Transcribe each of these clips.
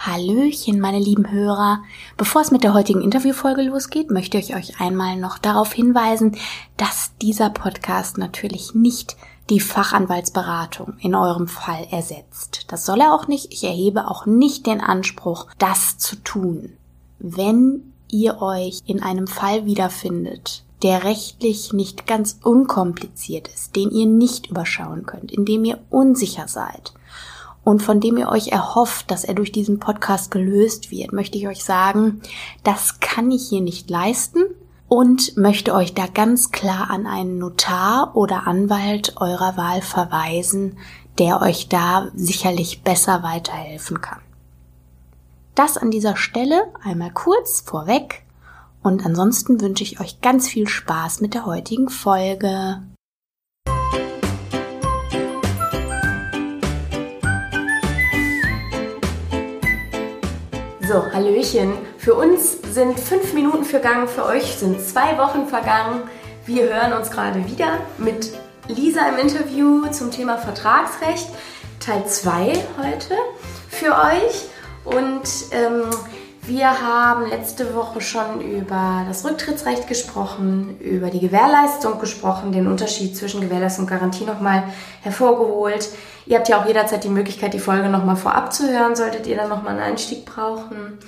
Hallöchen, meine lieben Hörer. Bevor es mit der heutigen Interviewfolge losgeht, möchte ich euch einmal noch darauf hinweisen, dass dieser Podcast natürlich nicht die Fachanwaltsberatung in eurem Fall ersetzt. Das soll er auch nicht. Ich erhebe auch nicht den Anspruch, das zu tun. Wenn ihr euch in einem Fall wiederfindet, der rechtlich nicht ganz unkompliziert ist, den ihr nicht überschauen könnt, in dem ihr unsicher seid und von dem ihr euch erhofft, dass er durch diesen Podcast gelöst wird, möchte ich euch sagen, das kann ich hier nicht leisten und möchte euch da ganz klar an einen Notar oder Anwalt eurer Wahl verweisen, der euch da sicherlich besser weiterhelfen kann. Das an dieser Stelle einmal kurz vorweg und ansonsten wünsche ich euch ganz viel Spaß mit der heutigen Folge. So, Hallöchen. Für uns sind fünf Minuten vergangen, für euch sind zwei Wochen vergangen. Wir hören uns gerade wieder mit Lisa im Interview zum Thema Vertragsrecht. Teil 2 heute für euch. Und ähm, wir haben letzte Woche schon über das Rücktrittsrecht gesprochen, über die Gewährleistung gesprochen, den Unterschied zwischen Gewährleistung und Garantie nochmal hervorgeholt. Ihr habt ja auch jederzeit die Möglichkeit, die Folge nochmal vorab zu hören, solltet ihr dann nochmal einen Einstieg brauchen.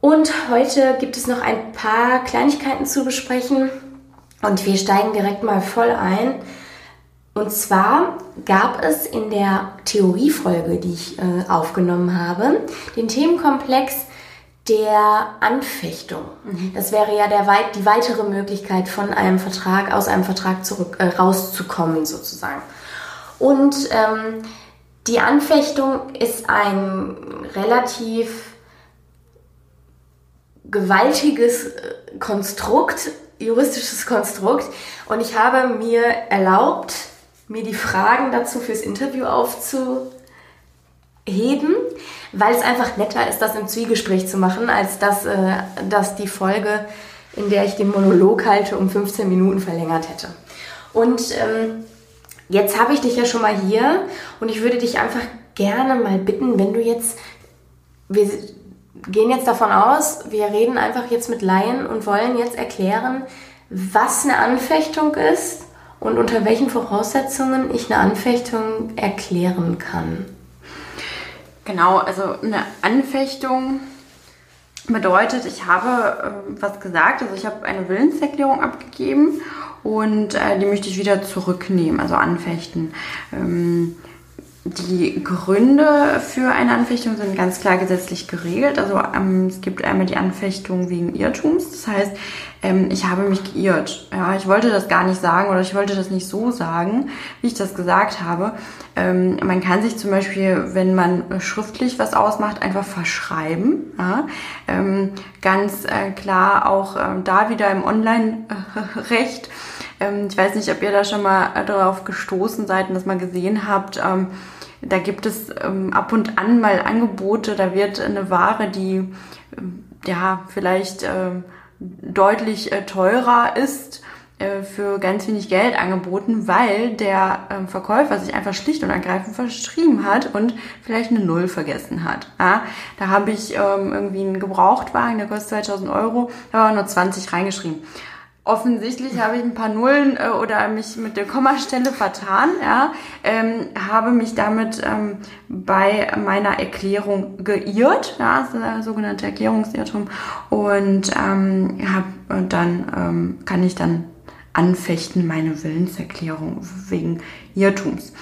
Und heute gibt es noch ein paar Kleinigkeiten zu besprechen und wir steigen direkt mal voll ein. Und zwar gab es in der Theoriefolge, die ich äh, aufgenommen habe, den Themenkomplex der Anfechtung. Mhm. Das wäre ja der die weitere Möglichkeit, von einem Vertrag, aus einem Vertrag zurück, äh, rauszukommen, sozusagen. Und ähm, die Anfechtung ist ein relativ gewaltiges äh, Konstrukt, juristisches Konstrukt. Und ich habe mir erlaubt, mir die Fragen dazu fürs Interview aufzuheben, weil es einfach netter ist, das im Zwiegespräch zu machen, als dass, äh, dass die Folge, in der ich den Monolog halte, um 15 Minuten verlängert hätte. Und ähm, Jetzt habe ich dich ja schon mal hier und ich würde dich einfach gerne mal bitten, wenn du jetzt, wir gehen jetzt davon aus, wir reden einfach jetzt mit Laien und wollen jetzt erklären, was eine Anfechtung ist und unter welchen Voraussetzungen ich eine Anfechtung erklären kann. Genau, also eine Anfechtung bedeutet, ich habe äh, was gesagt, also ich habe eine Willenserklärung abgegeben und äh, die möchte ich wieder zurücknehmen, also anfechten. Ähm, die Gründe für eine Anfechtung sind ganz klar gesetzlich geregelt. Also ähm, es gibt einmal die Anfechtung wegen Irrtums. Das heißt, ähm, ich habe mich geirrt. Ja, ich wollte das gar nicht sagen oder ich wollte das nicht so sagen, wie ich das gesagt habe. Ähm, man kann sich zum Beispiel, wenn man schriftlich was ausmacht, einfach verschreiben. Ja? Ähm, ganz äh, klar auch äh, da wieder im Online-Recht. Ähm, ich weiß nicht, ob ihr da schon mal darauf gestoßen seid und das mal gesehen habt. Ähm, da gibt es ähm, ab und an mal Angebote, da wird eine Ware, die ja vielleicht deutlich äh, teurer ist, äh, für ganz wenig Geld angeboten, weil der Verkäufer sich einfach schlicht und ergreifend verschrieben hat und vielleicht eine Null vergessen hat. Ja, da habe ich ähm, irgendwie einen Gebrauchtwagen, der kostet 2000 Euro, da war nur 20 reingeschrieben offensichtlich habe ich ein paar Nullen äh, oder mich mit der Kommastelle vertan, ja, ähm, habe mich damit ähm, bei meiner Erklärung geirrt, ja, das ist der sogenannte Erklärungsirrtum. Und ähm, hab, und dann ähm, kann ich dann anfechten meine Willenserklärung wegen Irrtums.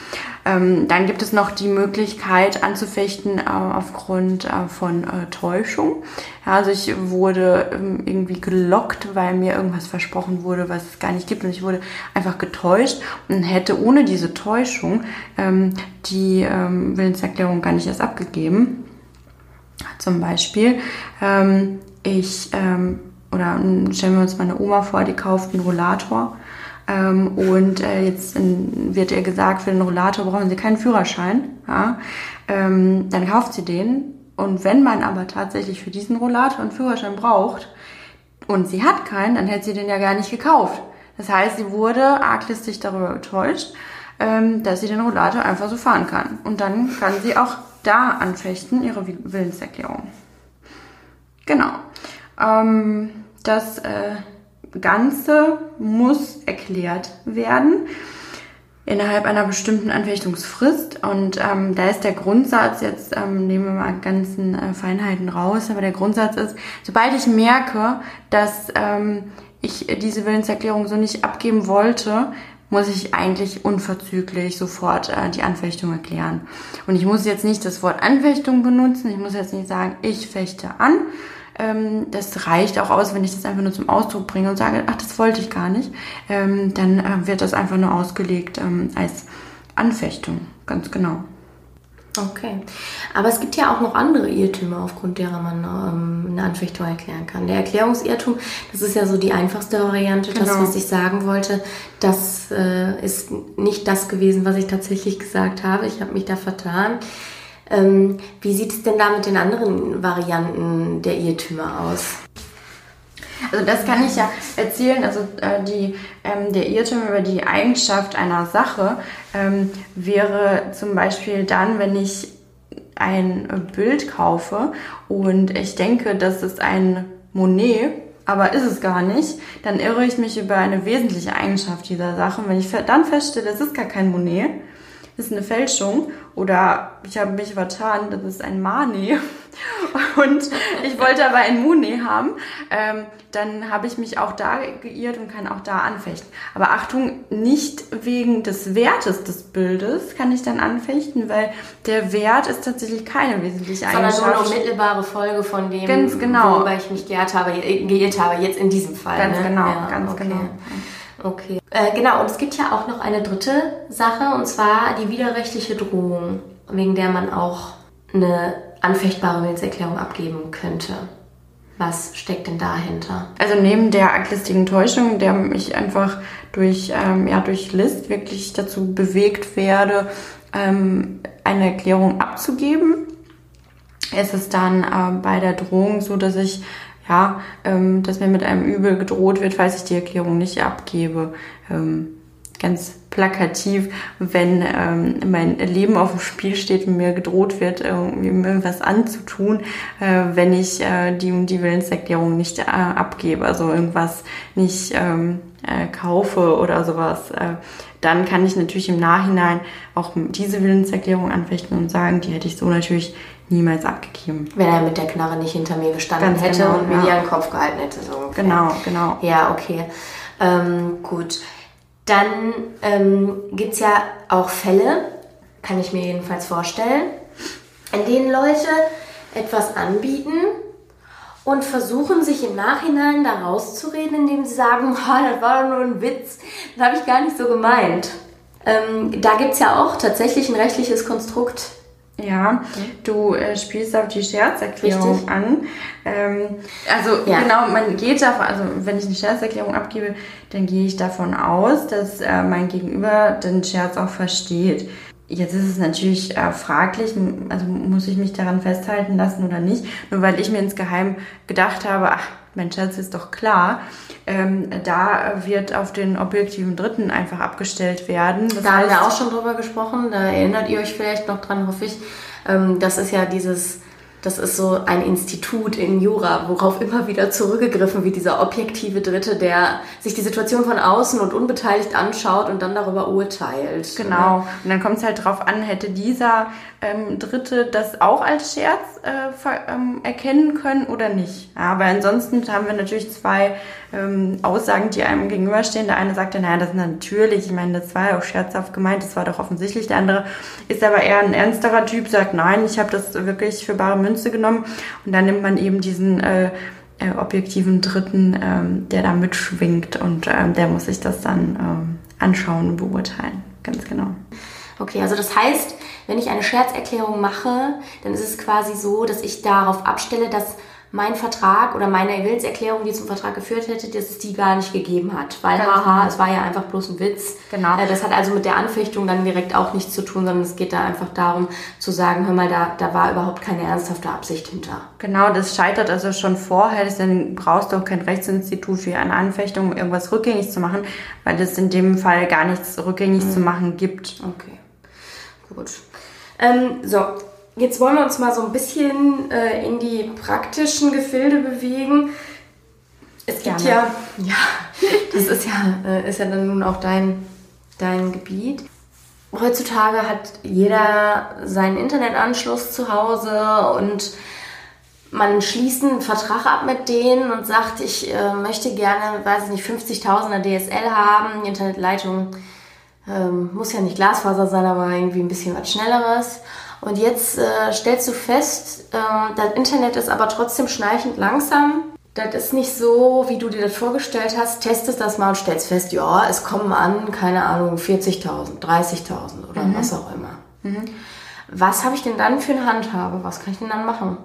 Ähm, dann gibt es noch die Möglichkeit anzufechten äh, aufgrund äh, von äh, Täuschung. Ja, also ich wurde ähm, irgendwie gelockt, weil mir irgendwas versprochen wurde, was es gar nicht gibt und ich wurde einfach getäuscht und hätte ohne diese Täuschung ähm, die ähm, Willenserklärung gar nicht erst abgegeben. Zum Beispiel, ähm, ich ähm, oder stellen wir uns meine Oma vor, die kauft einen Rollator ähm, und äh, jetzt in, wird ihr gesagt, für den Rollator brauchen sie keinen Führerschein. Ja? Ähm, dann kauft sie den. Und wenn man aber tatsächlich für diesen Rollator einen Führerschein braucht und sie hat keinen, dann hätte sie den ja gar nicht gekauft. Das heißt, sie wurde arglistig darüber getäuscht, ähm, dass sie den Rollator einfach so fahren kann. Und dann kann sie auch da anfechten, ihre Willenserklärung. Genau. Ähm, das äh, Ganze muss erklärt werden innerhalb einer bestimmten Anfechtungsfrist. Und ähm, da ist der Grundsatz, jetzt ähm, nehmen wir mal ganzen äh, Feinheiten raus, aber der Grundsatz ist, sobald ich merke, dass ähm, ich diese Willenserklärung so nicht abgeben wollte, muss ich eigentlich unverzüglich sofort äh, die Anfechtung erklären. Und ich muss jetzt nicht das Wort Anfechtung benutzen, ich muss jetzt nicht sagen, ich fechte an. Ähm, das reicht auch aus, wenn ich das einfach nur zum Ausdruck bringe und sage, ach, das wollte ich gar nicht. Ähm, dann äh, wird das einfach nur ausgelegt ähm, als Anfechtung, ganz genau. Okay. Aber es gibt ja auch noch andere Irrtümer, aufgrund derer man eine Anfechtung erklären kann. Der Erklärungsirrtum, das ist ja so die einfachste Variante. Genau. Das, was ich sagen wollte, das äh, ist nicht das gewesen, was ich tatsächlich gesagt habe. Ich habe mich da vertan. Ähm, wie sieht es denn da mit den anderen Varianten der Irrtümer aus? Also das kann ich ja erzählen. Also äh, die, ähm, der Irrtum über die Eigenschaft einer Sache ähm, wäre zum Beispiel dann, wenn ich ein Bild kaufe und ich denke, das ist ein Monet, aber ist es gar nicht, dann irre ich mich über eine wesentliche Eigenschaft dieser Sache. Und wenn ich dann feststelle, es ist gar kein Monet, es ist eine Fälschung oder ich habe mich vertan, das ist ein Mani und ich wollte aber ein Muni haben, ähm, dann habe ich mich auch da geirrt und kann auch da anfechten. Aber Achtung, nicht wegen des Wertes des Bildes kann ich dann anfechten, weil der Wert ist tatsächlich keine wesentliche Eigenschaft. Sondern nur eine unmittelbare Folge von dem, ganz genau. worüber ich mich geirrt habe, geirrt habe, jetzt in diesem Fall. Ganz ne? genau, ja, ganz okay. genau. Okay. Äh, genau, und es gibt ja auch noch eine dritte Sache, und zwar die widerrechtliche Drohung, wegen der man auch eine anfechtbare Willenserklärung abgeben könnte. Was steckt denn dahinter? Also neben der arglistigen Täuschung, der mich einfach durch, ähm, ja, durch List wirklich dazu bewegt werde, ähm, eine Erklärung abzugeben, ist es dann äh, bei der Drohung so, dass ich ja, ähm, dass mir mit einem Übel gedroht wird, falls ich die Erklärung nicht abgebe. Ähm, ganz plakativ, wenn ähm, mein Leben auf dem Spiel steht und mir gedroht wird, irgendwie irgendwas anzutun, äh, wenn ich äh, die und die Willenserklärung nicht äh, abgebe, also irgendwas nicht ähm, äh, kaufe oder sowas, äh, dann kann ich natürlich im Nachhinein auch diese Willenserklärung anfechten und sagen, die hätte ich so natürlich niemals abgegeben. Wenn er mit der Knarre nicht hinter mir gestanden Ganz hätte genau, und mir ja. die an den Kopf gehalten hätte. So ungefähr. Genau, genau. Ja, okay. Ähm, gut. Dann ähm, gibt es ja auch Fälle, kann ich mir jedenfalls vorstellen, in denen Leute etwas anbieten und versuchen sich im Nachhinein da rauszureden, indem sie sagen, oh, das war doch nur ein Witz, das habe ich gar nicht so gemeint. Ähm, da gibt es ja auch tatsächlich ein rechtliches Konstrukt, ja, du äh, spielst auf die Scherzerklärung Richtig. an. Ähm, also ja. genau, man geht davon, also wenn ich eine Scherzerklärung abgebe, dann gehe ich davon aus, dass äh, mein Gegenüber den Scherz auch versteht. Jetzt ist es natürlich äh, fraglich, also muss ich mich daran festhalten lassen oder nicht. Nur weil ich mir insgeheim gedacht habe, ach, mein Scherz ist doch klar, ähm, da wird auf den objektiven Dritten einfach abgestellt werden. Das da heißt, haben wir auch schon drüber gesprochen, da erinnert ihr euch vielleicht noch dran, hoffe ich. Ähm, das ist ja dieses das ist so ein Institut in Jura, worauf immer wieder zurückgegriffen wird, dieser objektive Dritte, der sich die Situation von außen und unbeteiligt anschaut und dann darüber urteilt. Genau. Und dann kommt es halt drauf an, hätte dieser ähm, Dritte das auch als Scherz äh, ähm, erkennen können oder nicht. Ja, aber ansonsten haben wir natürlich zwei ähm, Aussagen, die einem gegenüberstehen. Der eine sagt ja, naja, das ist natürlich, ich meine, das war ja auch scherzhaft gemeint, das war doch offensichtlich. Der andere ist aber eher ein ernsterer Typ, sagt, nein, ich habe das wirklich für bare Münze genommen. Und dann nimmt man eben diesen äh, äh, objektiven Dritten, ähm, der da mitschwingt und ähm, der muss sich das dann ähm, anschauen und beurteilen. Ganz genau. Okay, also das heißt, wenn ich eine Scherzerklärung mache, dann ist es quasi so, dass ich darauf abstelle, dass mein Vertrag oder meine Willenserklärung, die zum Vertrag geführt hätte, dass es die gar nicht gegeben hat. Weil, Ganz haha, genau. es war ja einfach bloß ein Witz. Genau. Äh, das hat also mit der Anfechtung dann direkt auch nichts zu tun, sondern es geht da einfach darum zu sagen, hör mal, da, da war überhaupt keine ernsthafte Absicht hinter. Genau, das scheitert also schon vorher. Dann brauchst du auch kein Rechtsinstitut für eine Anfechtung, um irgendwas rückgängig zu machen, weil es in dem Fall gar nichts rückgängig mhm. zu machen gibt. Okay, gut. Ähm, so, Jetzt wollen wir uns mal so ein bisschen äh, in die praktischen Gefilde bewegen. Es gibt Gerne. ja, ja, das ist ja, äh, ist ja dann nun auch dein, dein Gebiet. Heutzutage hat jeder seinen Internetanschluss zu Hause und man schließt einen Vertrag ab mit denen und sagt, ich äh, möchte gerne, weiß ich nicht, 50.000er DSL haben. Die Internetleitung ähm, muss ja nicht Glasfaser sein, aber irgendwie ein bisschen was Schnelleres. Und jetzt äh, stellst du fest, äh, das Internet ist aber trotzdem schleichend langsam. Das ist nicht so, wie du dir das vorgestellt hast. Testest das mal und stellst fest, ja, es kommen an, keine Ahnung, 40.000, 30.000 oder was auch immer. Was habe ich denn dann für eine Handhabe? Was kann ich denn dann machen?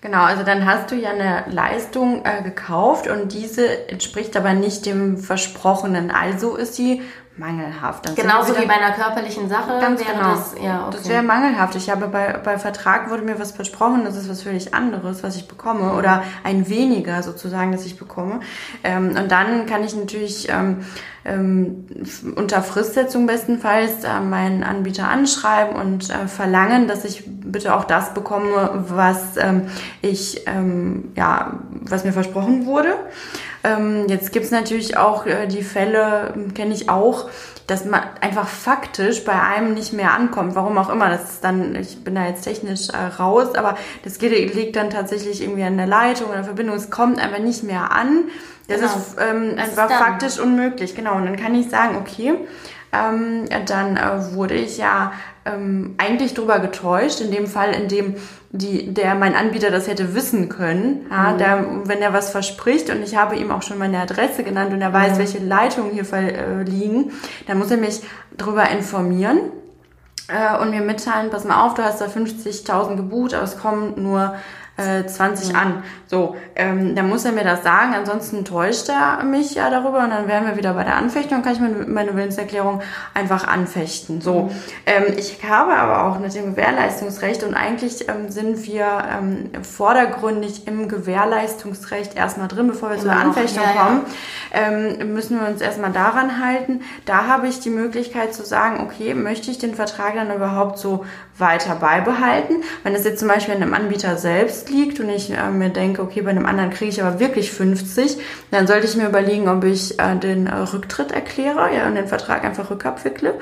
Genau, also dann hast du ja eine Leistung äh, gekauft und diese entspricht aber nicht dem Versprochenen. Also ist sie mangelhaft. Dann Genauso wieder- wie bei einer körperlichen Sache Ganz wäre genau. das, ja, okay. Das wäre mangelhaft. Ich habe bei, bei Vertrag wurde mir was versprochen, das ist was völlig anderes, was ich bekomme. Oder ein weniger sozusagen, das ich bekomme. Ähm, und dann kann ich natürlich ähm, ähm, unter Fristsetzung bestenfalls äh, meinen Anbieter anschreiben und äh, verlangen, dass ich bitte auch das bekomme, was ähm, ich ähm, ja, was mir versprochen wurde. Ähm, jetzt gibt's natürlich auch äh, die Fälle, ähm, kenne ich auch, dass man einfach faktisch bei einem nicht mehr ankommt. Warum auch immer. Das ist dann, ich bin da jetzt technisch äh, raus, aber das geht, liegt dann tatsächlich irgendwie an der Leitung oder der Verbindung. Es kommt einfach nicht mehr an. Das Genau. ist ähm, ist einfach dann? faktisch unmöglich. Genau. Und dann kann ich sagen, okay, ähm, dann äh, wurde ich ja ähm, eigentlich drüber getäuscht, in dem Fall, in dem die, der mein Anbieter das hätte wissen können, ja, der, wenn er was verspricht und ich habe ihm auch schon meine Adresse genannt und er weiß, welche Leitungen hier äh, liegen, dann muss er mich darüber informieren äh, und mir mitteilen, pass mal auf, du hast da 50.000 gebucht, aber es kommen nur äh, 20 an. So, ähm, dann muss er mir das sagen, ansonsten täuscht er mich ja darüber und dann wären wir wieder bei der Anfechtung und kann ich meine, meine Willenserklärung einfach anfechten. So, ähm, ich habe aber auch mit dem Gewährleistungsrecht und eigentlich ähm, sind wir ähm, vordergründig im Gewährleistungsrecht erstmal drin, bevor wir zu der Immer noch, Anfechtung ja, ja. kommen ähm, müssen wir uns erstmal daran halten. Da habe ich die Möglichkeit zu sagen, okay, möchte ich den Vertrag dann überhaupt so weiter beibehalten? Wenn es jetzt zum Beispiel an einem Anbieter selbst liegt und ich äh, mir denke, okay, bei einem anderen kriege ich aber wirklich 50, dann sollte ich mir überlegen, ob ich äh, den äh, Rücktritt erkläre ja, und den Vertrag einfach rückabwickle.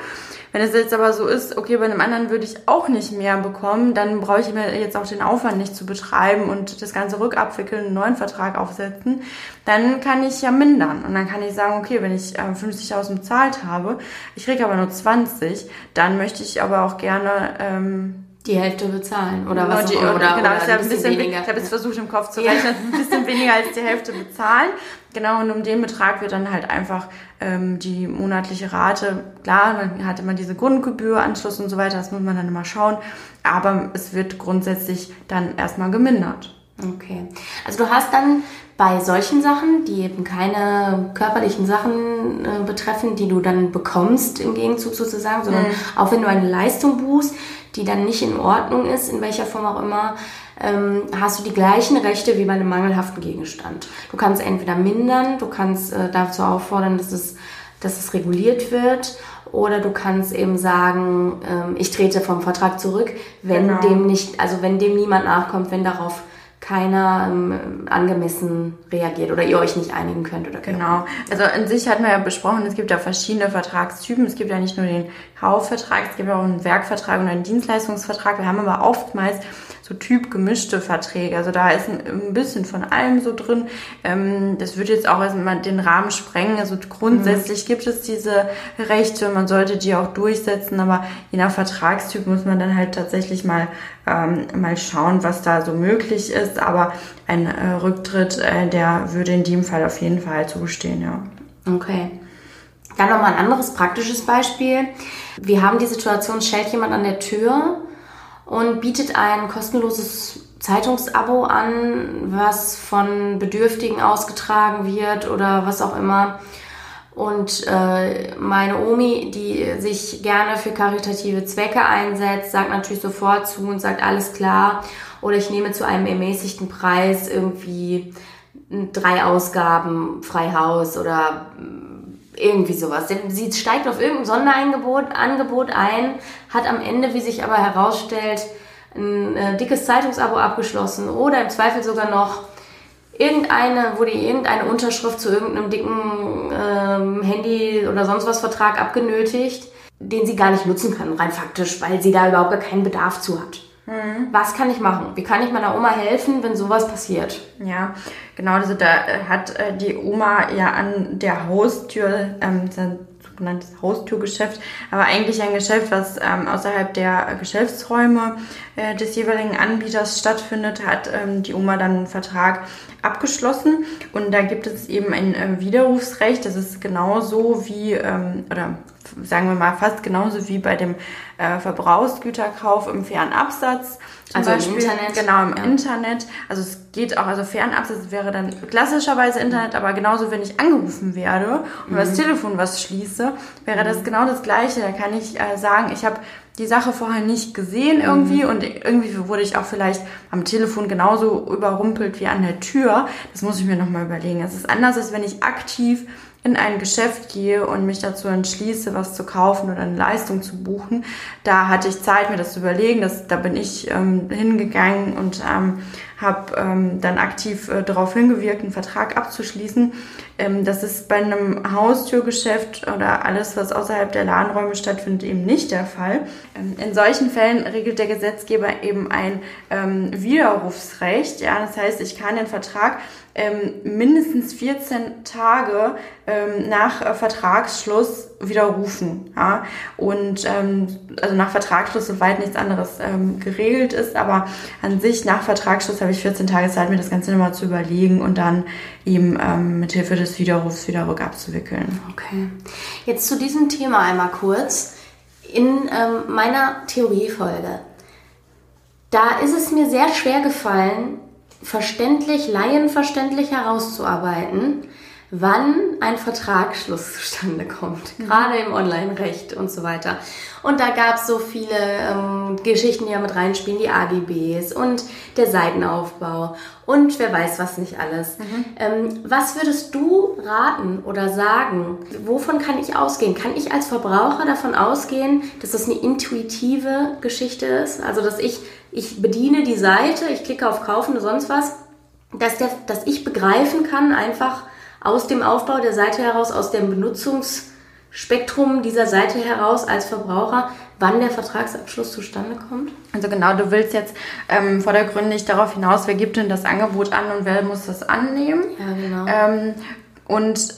Wenn es jetzt aber so ist, okay, bei einem anderen würde ich auch nicht mehr bekommen, dann brauche ich mir jetzt auch den Aufwand nicht zu betreiben und das Ganze rückabwickeln, einen neuen Vertrag aufsetzen. Dann kann ich ja mindern und dann kann ich sagen, okay, wenn ich äh, 50.000 bezahlt habe, ich kriege aber nur 20, dann möchte ich aber auch gerne ähm, Die Hälfte bezahlen oder Genau, was die- auch immer. Oder, genau, oder ich habe ein bisschen weniger. ich habe jetzt versucht im Kopf zu Ja. rechnen, ein bisschen weniger als die Hälfte bezahlen. Genau, und um den Betrag wird dann halt einfach ähm, die monatliche Rate, klar, dann hatte man diese Grundgebühr, Anschluss und so weiter, das muss man dann immer schauen, aber es wird grundsätzlich dann erstmal gemindert. Okay. Also du hast dann bei solchen Sachen, die eben keine körperlichen Sachen äh, betreffen, die du dann bekommst im Gegenzug sozusagen, sondern auch wenn du eine Leistung buchst, die dann nicht in Ordnung ist, in welcher Form auch immer, ähm, hast du die gleichen Rechte wie bei einem mangelhaften Gegenstand. Du kannst entweder mindern, du kannst äh, dazu auffordern, dass es, dass es reguliert wird, oder du kannst eben sagen, ähm, ich trete vom Vertrag zurück, wenn Genau. dem nicht, also wenn dem niemand nachkommt, wenn darauf keiner ähm, angemessen reagiert oder ihr euch nicht einigen könnt oder Genau. Also in sich hatten wir ja besprochen, es gibt ja verschiedene Vertragstypen. Es gibt ja nicht nur den Kaufvertrag, es gibt ja auch einen Werkvertrag und einen Dienstleistungsvertrag. Wir haben aber oftmals so Typ gemischte Verträge. Also da ist ein, ein bisschen von allem so drin. Ähm, das würde jetzt auch erstmal den Rahmen sprengen. Also grundsätzlich gibt es diese Rechte und man sollte die auch durchsetzen, aber je nach Vertragstyp muss man dann halt tatsächlich mal, ähm, mal schauen, was da so möglich ist. Aber ein äh, Rücktritt, äh, der würde in dem Fall auf jeden Fall zustehen, ja. Okay. Dann nochmal ein anderes praktisches Beispiel. Wir haben die Situation, es schellt jemand an der Tür und bietet ein kostenloses Zeitungsabo an, was von Bedürftigen ausgetragen wird oder was auch immer. Und äh, meine Omi, die sich gerne für karitative Zwecke einsetzt, sagt natürlich sofort zu und sagt, alles klar. Oder ich nehme zu einem ermäßigten Preis irgendwie drei Ausgaben frei Haus oder irgendwie sowas. Sie steigt auf irgendein Sonderangebot Angebot ein, hat am Ende, wie sich aber herausstellt, ein äh, dickes Zeitungsabo abgeschlossen oder im Zweifel sogar noch irgendeine, wurde irgendeine Unterschrift zu irgendeinem dicken ähm, Handy oder sonst was Vertrag abgenötigt, den sie gar nicht nutzen kann, rein faktisch, weil sie da überhaupt gar keinen Bedarf zu hat. Mhm. Was kann ich machen? Wie kann ich meiner Oma helfen, wenn sowas passiert? Ja, genau. Also da äh, hat äh, die Oma ja an der Haustür ähm, sogenanntes Haustürgeschäft, aber eigentlich ein Geschäft, was ähm, außerhalb der Geschäftsräume äh, des jeweiligen Anbieters stattfindet, hat ähm, die Oma dann einen Vertrag abgeschlossen und da gibt es eben ein äh, Widerrufsrecht. Das ist genauso wie, ähm, oder sagen wir mal fast genauso wie bei dem äh, Verbrauchsgüterkauf im Fernabsatz. Zum also Beispiel, im Internet. Genau, im ja. Internet. Also es geht auch, also Fernabsatz wäre dann klassischerweise Internet, aber genauso, wenn ich angerufen werde und mhm. das Telefon was schließe, wäre das mhm. genau das Gleiche. Da kann ich äh, sagen, ich habe die Sache vorher nicht gesehen irgendwie mhm. und irgendwie wurde ich auch vielleicht am Telefon genauso überrumpelt wie an der Tür. Das muss ich mir nochmal überlegen. Es ist anders, als wenn ich aktiv in ein Geschäft gehe und mich dazu entschließe, was zu kaufen oder eine Leistung zu buchen, da hatte ich Zeit, mir das zu überlegen. Das, da bin ich ähm, hingegangen und ähm, habe ähm, dann aktiv äh, darauf hingewirkt, einen Vertrag abzuschließen. Ähm, das ist bei einem Haustürgeschäft oder alles, was außerhalb der Ladenräume stattfindet, eben nicht der Fall. Ähm, in solchen Fällen regelt der Gesetzgeber eben ein ähm, Widerrufsrecht. Ja, das heißt, ich kann den Vertrag ähm, mindestens 14 Tage ähm, nach äh, Vertragsschluss widerrufen. Ja? Und also nach Vertragsschluss, soweit nichts anderes geregelt ist, aber an sich nach Vertragsschluss habe ich 14 Tage Zeit, mir das Ganze nochmal zu überlegen und dann eben ähm, mit Hilfe des Widerrufs wieder rückabzuwickeln. Okay. Jetzt zu diesem Thema einmal kurz. In ähm, meiner Theoriefolge, da ist es mir sehr schwer gefallen, verständlich, laienverständlich herauszuarbeiten, wann ein Vertragsschluss zustande kommt, mhm. gerade im Online-Recht und so weiter. Und da gab es so viele ähm, Geschichten, die ja mit reinspielen, die AGBs und der Seitenaufbau und wer weiß was nicht alles. Mhm. Ähm, was würdest du raten oder sagen? Wovon kann ich ausgehen? Kann ich als Verbraucher davon ausgehen, dass das eine intuitive Geschichte ist? Also dass ich ich bediene die Seite, ich klicke auf Kaufen oder sonst was, dass, der, dass ich begreifen kann, einfach aus dem Aufbau der Seite heraus, aus dem Benutzungsspektrum dieser Seite heraus als Verbraucher, wann der Vertragsabschluss zustande kommt? Also genau, du willst jetzt ähm, vordergründig darauf hinaus, wer gibt denn das Angebot an und wer muss das annehmen? Ja, genau. Ähm, und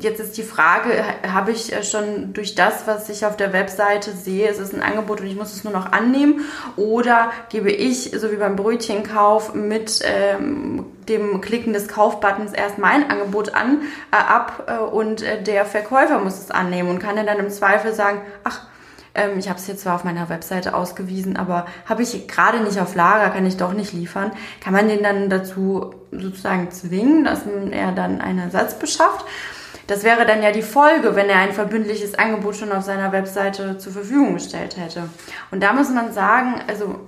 jetzt ist die Frage, habe ich schon durch das, was ich auf der Webseite sehe, es ist ein Angebot und ich muss es nur noch annehmen? Oder gebe ich, so wie beim Brötchenkauf, mit ähm, dem Klicken des Kaufbuttons erst mein Angebot an, äh, ab äh, und äh, der Verkäufer muss es annehmen und kann dann im Zweifel sagen, ach, ähm, ich habe es jetzt zwar auf meiner Webseite ausgewiesen, aber habe ich gerade nicht auf Lager, kann ich doch nicht liefern. Kann man den dann dazu sozusagen zwingen, dass er dann einen Ersatz beschafft? Das wäre dann ja die Folge, wenn er ein verbindliches Angebot schon auf seiner Webseite zur Verfügung gestellt hätte. Und da muss man sagen, also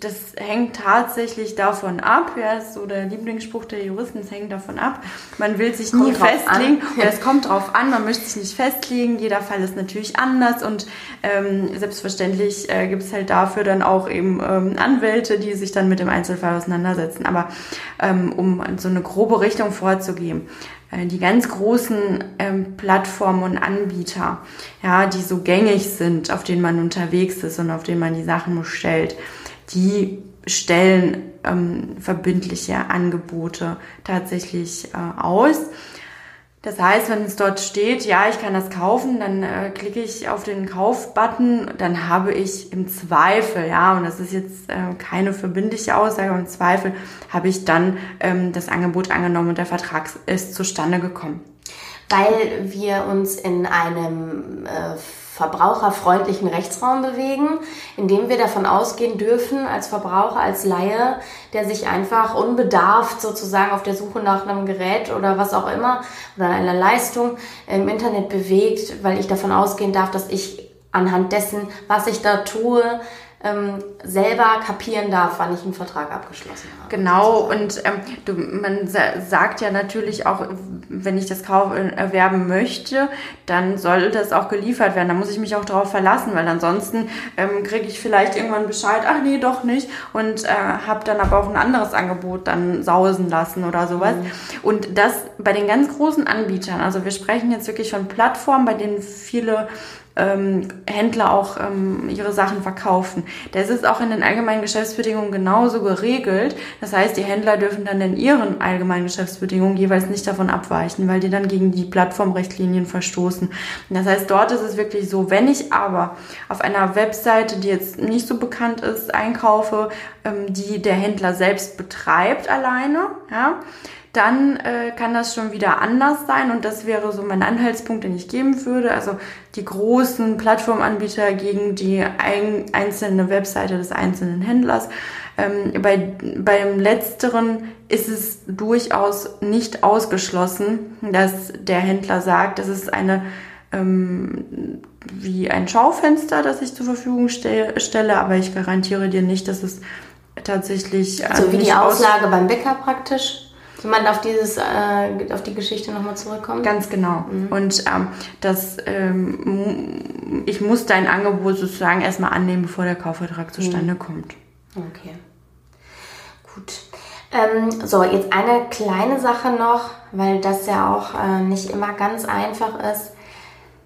das hängt tatsächlich davon ab, ja, ist so der Lieblingsspruch der Juristen, es hängt davon ab. Man will sich nie festlegen, oder es kommt drauf an, man möchte sich nicht festlegen, jeder Fall ist natürlich anders und ähm, selbstverständlich äh, gibt es halt dafür dann auch eben ähm, Anwälte, die sich dann mit dem Einzelfall auseinandersetzen. Aber ähm, um so eine grobe Richtung vorzugeben, die ganz großen ähm, Plattformen und Anbieter, ja, die so gängig sind, auf denen man unterwegs ist und auf denen man die Sachen bestellt, die stellen ähm, verbindliche Angebote tatsächlich äh, aus. Das heißt, wenn es dort steht, ja, ich kann das kaufen, dann äh, klicke ich auf den Kauf-Button, dann habe ich im Zweifel, ja, und das ist jetzt äh, keine verbindliche Aussage, im Zweifel habe ich dann ähm, das Angebot angenommen und der Vertrag ist zustande gekommen. Weil wir uns in einem äh, verbraucherfreundlichen Rechtsraum bewegen, in dem wir davon ausgehen dürfen, als Verbraucher, als Laie, der sich einfach unbedarft sozusagen auf der Suche nach einem Gerät oder was auch immer oder einer Leistung im Internet bewegt, weil ich davon ausgehen darf, dass ich anhand dessen, was ich da tue, ähm, selber kapieren darf, wann ich einen Vertrag abgeschlossen habe. Genau, und ähm, du, man sagt ja natürlich auch, wenn ich das Kauf erwerben möchte, dann soll das auch geliefert werden. Da muss ich mich auch darauf verlassen, weil ansonsten ähm, kriege ich vielleicht irgendwann Bescheid, ach nee, doch nicht und äh, habe dann aber auch ein anderes Angebot dann sausen lassen oder sowas. Mhm. Und das bei den ganz großen Anbietern, also wir sprechen jetzt wirklich von Plattformen, bei denen viele ähm, Händler auch ähm, ihre Sachen verkaufen. Das ist auch in den allgemeinen Geschäftsbedingungen genauso geregelt. Das heißt, die Händler dürfen dann in ihren allgemeinen Geschäftsbedingungen jeweils nicht davon abweichen, weil die dann gegen die Plattformrichtlinien verstoßen. Das heißt, dort ist es wirklich so, wenn ich aber auf einer Webseite, die jetzt nicht so bekannt ist, einkaufe, ähm, die der Händler selbst betreibt alleine, ja, dann äh, kann das schon wieder anders sein und das wäre so mein Anhaltspunkt, den ich geben würde. Also die großen Plattformanbieter gegen die ein, einzelne Webseite des einzelnen Händlers. Ähm, bei, beim letzteren ist es durchaus nicht ausgeschlossen, dass der Händler sagt, das ist eine ähm, wie ein Schaufenster, das ich zur Verfügung stelle, stelle, aber ich garantiere dir nicht, dass es tatsächlich. Äh, so wie die Auslage beim Bäcker praktisch? Jemand auf dieses, äh, auf die Geschichte nochmal zurückkommt? Ganz genau. Mhm. Und ähm, das, ähm, ich muss dein Angebot sozusagen erstmal annehmen, bevor der Kaufvertrag zustande mhm. kommt. Okay. Gut. Ähm, so, jetzt eine kleine Sache noch, weil das ja auch äh, nicht immer ganz einfach ist.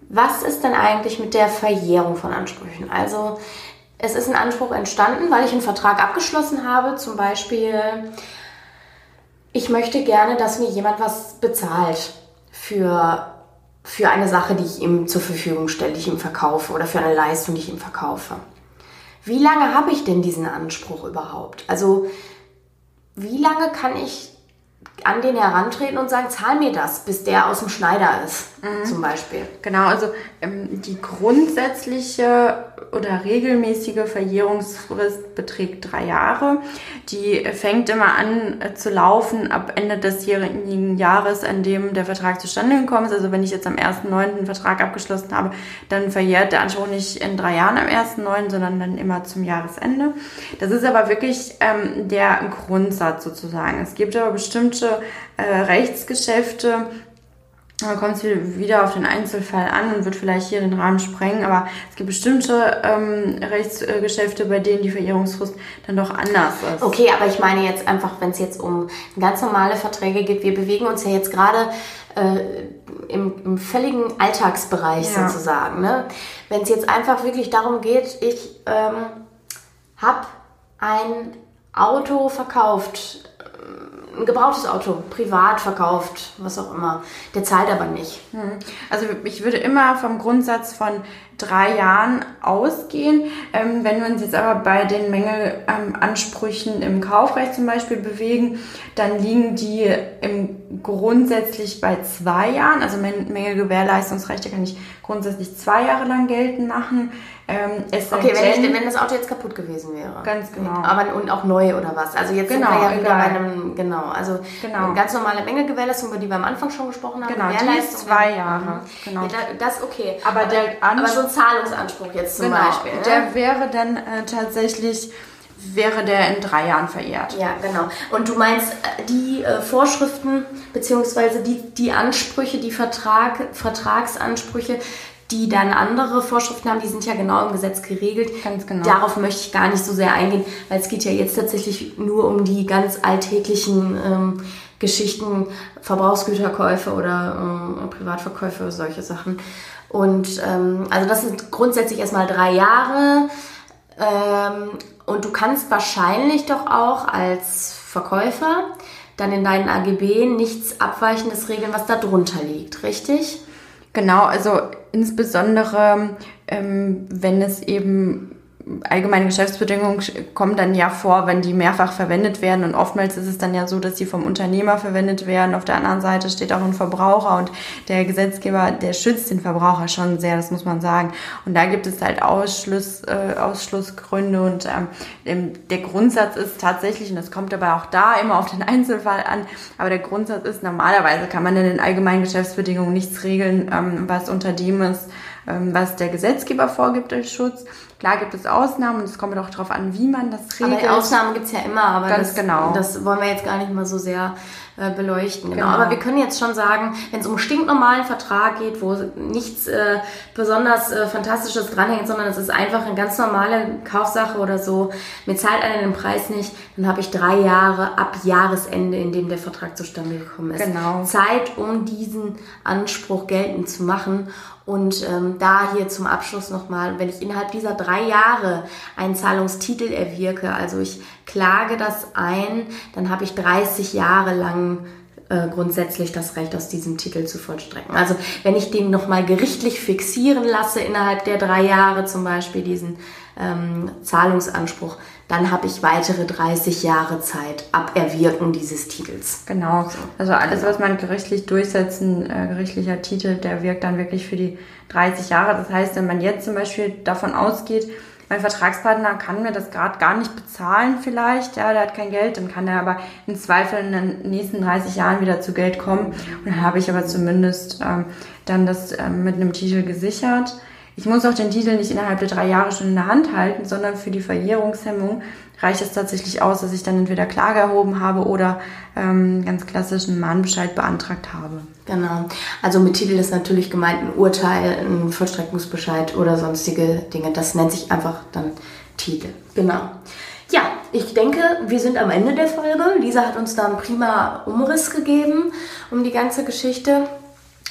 Was ist denn eigentlich mit der Verjährung von Ansprüchen? Also, es ist ein Anspruch entstanden, weil ich einen Vertrag abgeschlossen habe, zum Beispiel ich möchte gerne, dass mir jemand was bezahlt für, für eine Sache, die ich ihm zur Verfügung stelle, die ich ihm verkaufe oder für eine Leistung, die ich ihm verkaufe. Wie lange habe ich denn diesen Anspruch überhaupt? Also wie lange kann ich an den herantreten und sagen, zahl mir das, bis der aus dem Schneider ist, mhm. zum Beispiel. Genau, also ähm, die grundsätzliche oder regelmäßige Verjährungsfrist beträgt drei Jahre. Die fängt immer an äh, zu laufen ab Ende des jährigen Jahres, an dem der Vertrag zustande gekommen ist. Also wenn ich jetzt am 1.9. einen Vertrag abgeschlossen habe, dann verjährt der Anspruch nicht in drei Jahren am 1.9., sondern dann immer zum Jahresende. Das ist aber wirklich ähm, der Grundsatz sozusagen. Es gibt aber bestimmte äh, Rechtsgeschäfte, da kommt es wieder auf den Einzelfall an und wird vielleicht hier den Rahmen sprengen, aber es gibt bestimmte ähm, Rechtsgeschäfte, bei denen die Verjährungsfrist dann doch anders ist. Okay, aber ich meine jetzt einfach, wenn es jetzt um ganz normale Verträge geht, wir bewegen uns ja jetzt gerade äh, im, im völligen Alltagsbereich ja. sozusagen. Ne? Wenn es jetzt einfach wirklich darum geht, ich ähm, habe ein Auto verkauft ein gebrauchtes Auto privat verkauft, was auch immer. Der zahlt aber nicht. Hm. Also ich würde immer vom Grundsatz von drei Jahren ausgehen. Ähm, wenn wir uns jetzt aber bei den Mängelansprüchen ähm, im Kaufrecht zum Beispiel bewegen, dann liegen die im grundsätzlich bei zwei Jahren. Also Mängelgewährleistungsrechte kann ich grundsätzlich zwei Jahre lang geltend machen. Ähm, okay, wenn, ich, wenn, das Auto jetzt kaputt gewesen wäre. Ganz genau. Aber und auch neu oder was? Also jetzt genau, sind wir ja wieder bei einem, genau, also genau. ganz normale Mängelgewährleistung, über die wir am Anfang schon gesprochen haben. Genau, die ist zwei Jahre. Mhm. Genau. Ja, das okay. Aber, der aber so ein Zahlungsanspruch jetzt zum genau, Beispiel. Ne? Der wäre dann äh, tatsächlich wäre der in drei Jahren verjährt. Ja, genau. Und du meinst, äh, die äh, Vorschriften beziehungsweise die, die Ansprüche, die Vertrag, Vertragsansprüche, die dann andere Vorschriften haben, die sind ja genau im Gesetz geregelt. Ganz genau. Darauf möchte ich gar nicht so sehr eingehen, weil es geht ja jetzt tatsächlich nur um die ganz alltäglichen ähm, Geschichten, Verbrauchsgüterkäufe oder ähm, Privatverkäufe, solche Sachen. Und ähm, also das sind grundsätzlich erstmal drei Jahre. Ähm, und du kannst wahrscheinlich doch auch als Verkäufer dann in deinen AGB nichts Abweichendes regeln, was da drunter liegt, richtig? Genau, also insbesondere ähm, wenn es eben allgemeine Geschäftsbedingungen kommen dann ja vor, wenn die mehrfach verwendet werden und oftmals ist es dann ja so, dass sie vom Unternehmer verwendet werden. Auf der anderen Seite steht auch ein Verbraucher und der Gesetzgeber, der schützt den Verbraucher schon sehr, das muss man sagen. Und da gibt es halt Ausschluss, äh, Ausschlussgründe und ähm, der Grundsatz ist tatsächlich, und das kommt aber auch da immer auf den Einzelfall an, aber der Grundsatz ist, normalerweise kann man in den allgemeinen Geschäftsbedingungen nichts regeln, ähm, was unter dem ist, ähm, was der Gesetzgeber vorgibt als Schutz. Klar gibt es Ausnahmen und es kommt auch darauf an, wie man das regelt. Aber Ausnahmen gibt es ja immer, aber Ganz das, genau. das wollen wir jetzt gar nicht mal so sehr äh, beleuchten. Genau. Genau. Aber wir können jetzt schon sagen, wenn es um stinknormalen Vertrag geht, wo nichts äh, besonders äh, Fantastisches dranhängt, sondern es ist einfach eine ganz normale Kaufsache oder so, mir zahlt einer den Preis nicht, dann habe ich drei Jahre ab Jahresende, in dem der Vertrag zustande gekommen ist. Genau. Zeit, um diesen Anspruch geltend zu machen. Und ähm, da hier zum Abschluss nochmal, wenn ich innerhalb dieser drei Jahre einen Zahlungstitel erwirke, also ich klage das ein, dann habe ich 30 Jahre lang äh, grundsätzlich das Recht, aus diesem Titel zu vollstrecken. Also wenn ich den nochmal gerichtlich fixieren lasse, innerhalb der drei Jahre zum Beispiel diesen ähm, Zahlungsanspruch, dann habe ich weitere 30 Jahre Zeit ab Erwirken dieses Titels. Genau. Also alles, was man gerichtlich durchsetzen, äh, gerichtlicher Titel, der wirkt dann wirklich für die 30 Jahre. Das heißt, wenn man jetzt zum Beispiel davon ausgeht, mein Vertragspartner kann mir das gerade gar nicht bezahlen vielleicht, ja, der hat kein Geld, dann kann er aber im Zweifel in den nächsten 30 Jahren wieder zu Geld kommen. Und dann habe ich aber zumindest ähm, dann das ähm, mit einem Titel gesichert. Ich muss auch den Titel nicht innerhalb der drei Jahre schon in der Hand halten, sondern für die Verjährungshemmung reicht es tatsächlich aus, dass ich dann entweder Klage erhoben habe oder ähm, ganz klassischen Mahnbescheid beantragt habe. Genau. Also mit Titel ist natürlich gemeint ein Urteil, ein Vollstreckungsbescheid oder sonstige Dinge. Das nennt sich einfach dann Titel. Genau. Ja, ich denke, wir sind am Ende der Folge. Lisa hat uns da einen prima Umriss gegeben um die ganze Geschichte.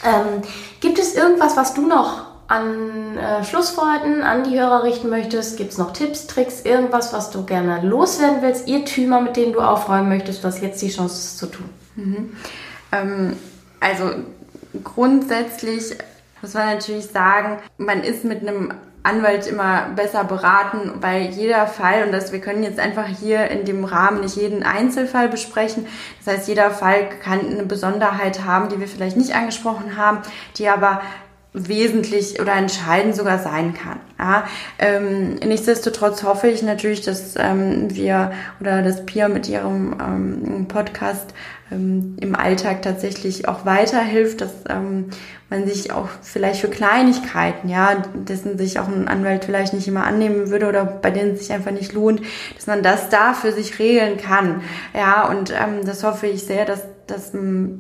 Ähm, gibt es irgendwas, was du noch an äh, Schlussworten an die Hörer richten möchtest? Gibt es noch Tipps, Tricks, irgendwas, was du gerne loswerden willst? Irrtümer, mit denen du aufräumen möchtest? Hast jetzt die Chance, es zu tun. Ähm, also grundsätzlich muss man natürlich sagen, man ist mit einem Anwalt immer besser beraten, weil jeder Fall, und das, wir können jetzt einfach hier in dem Rahmen nicht jeden Einzelfall besprechen. Das heißt, jeder Fall kann eine Besonderheit haben, die wir vielleicht nicht angesprochen haben, die aber wesentlich oder entscheidend sogar sein kann. Ja, ähm, nichtsdestotrotz hoffe ich natürlich, dass ähm, wir oder dass Pia mit ihrem ähm, Podcast ähm, im Alltag tatsächlich auch weiterhilft, dass ähm, man sich auch vielleicht für Kleinigkeiten, ja, dessen sich auch ein Anwalt vielleicht nicht immer annehmen würde oder bei denen es sich einfach nicht lohnt, dass man das da für sich regeln kann. Ja, und ähm, das hoffe ich sehr, dass dass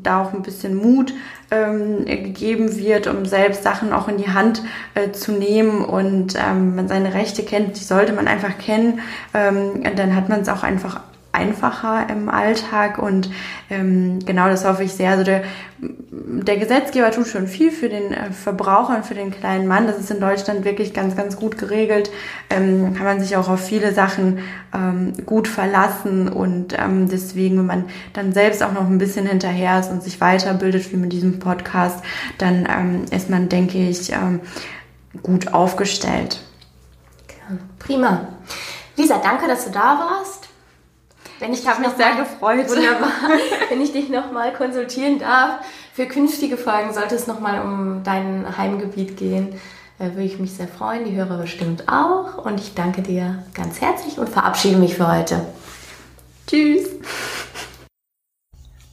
da auch ein bisschen Mut ähm, gegeben wird, um selbst Sachen auch in die Hand äh, zu nehmen und ähm, man seine Rechte kennt, die sollte man einfach kennen. Ähm, und dann hat man es auch einfach einfacher im Alltag und ähm, genau das hoffe ich sehr. Also der, der Gesetzgeber tut schon viel für den äh, Verbraucher und für den kleinen Mann. Das ist in Deutschland wirklich ganz, ganz gut geregelt. Ähm, kann man sich auch auf viele Sachen ähm, gut verlassen und ähm, deswegen, wenn man dann selbst auch noch ein bisschen hinterher ist und sich weiterbildet, wie mit diesem Podcast, dann ähm, ist man, denke ich, ähm, gut aufgestellt. Prima. Lisa, danke, dass du da warst. Wenn ich, Ich habe mich sehr mal- gefreut. Wunderbar. Wenn ich dich nochmal konsultieren darf für künftige Folgen, sollte es nochmal um dein Heimgebiet gehen, äh, würde ich mich sehr freuen. Die Hörer bestimmt auch. Und ich danke dir ganz herzlich und verabschiede mich für heute. Tschüss.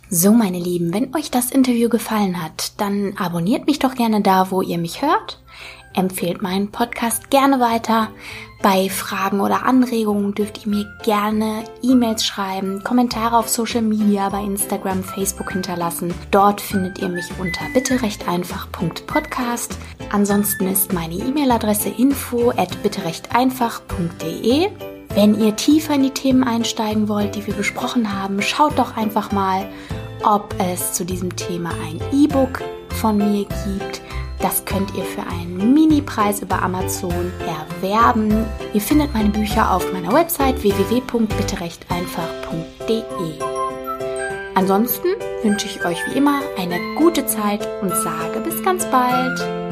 So, meine Lieben, wenn euch das Interview gefallen hat, dann abonniert mich doch gerne da, wo ihr mich hört. Empfehlt meinen Podcast gerne weiter. Bei Fragen oder Anregungen dürft ihr mir gerne E-Mails schreiben, Kommentare auf Social Media, bei Instagram, Facebook hinterlassen. Dort findet ihr mich unter bitterechteinfach.podcast. Ansonsten ist meine E-Mail-Adresse info at bitterechteinfach.de. Wenn ihr tiefer in die Themen einsteigen wollt, die wir besprochen haben, schaut doch einfach mal, ob es zu diesem Thema ein E-Book von mir gibt. Das könnt ihr für einen Mini-Preis über Amazon erwerben. Ihr findet meine Bücher auf meiner Website www.bitterechteinfach.de. Ansonsten wünsche ich euch wie immer eine gute Zeit und sage bis ganz bald.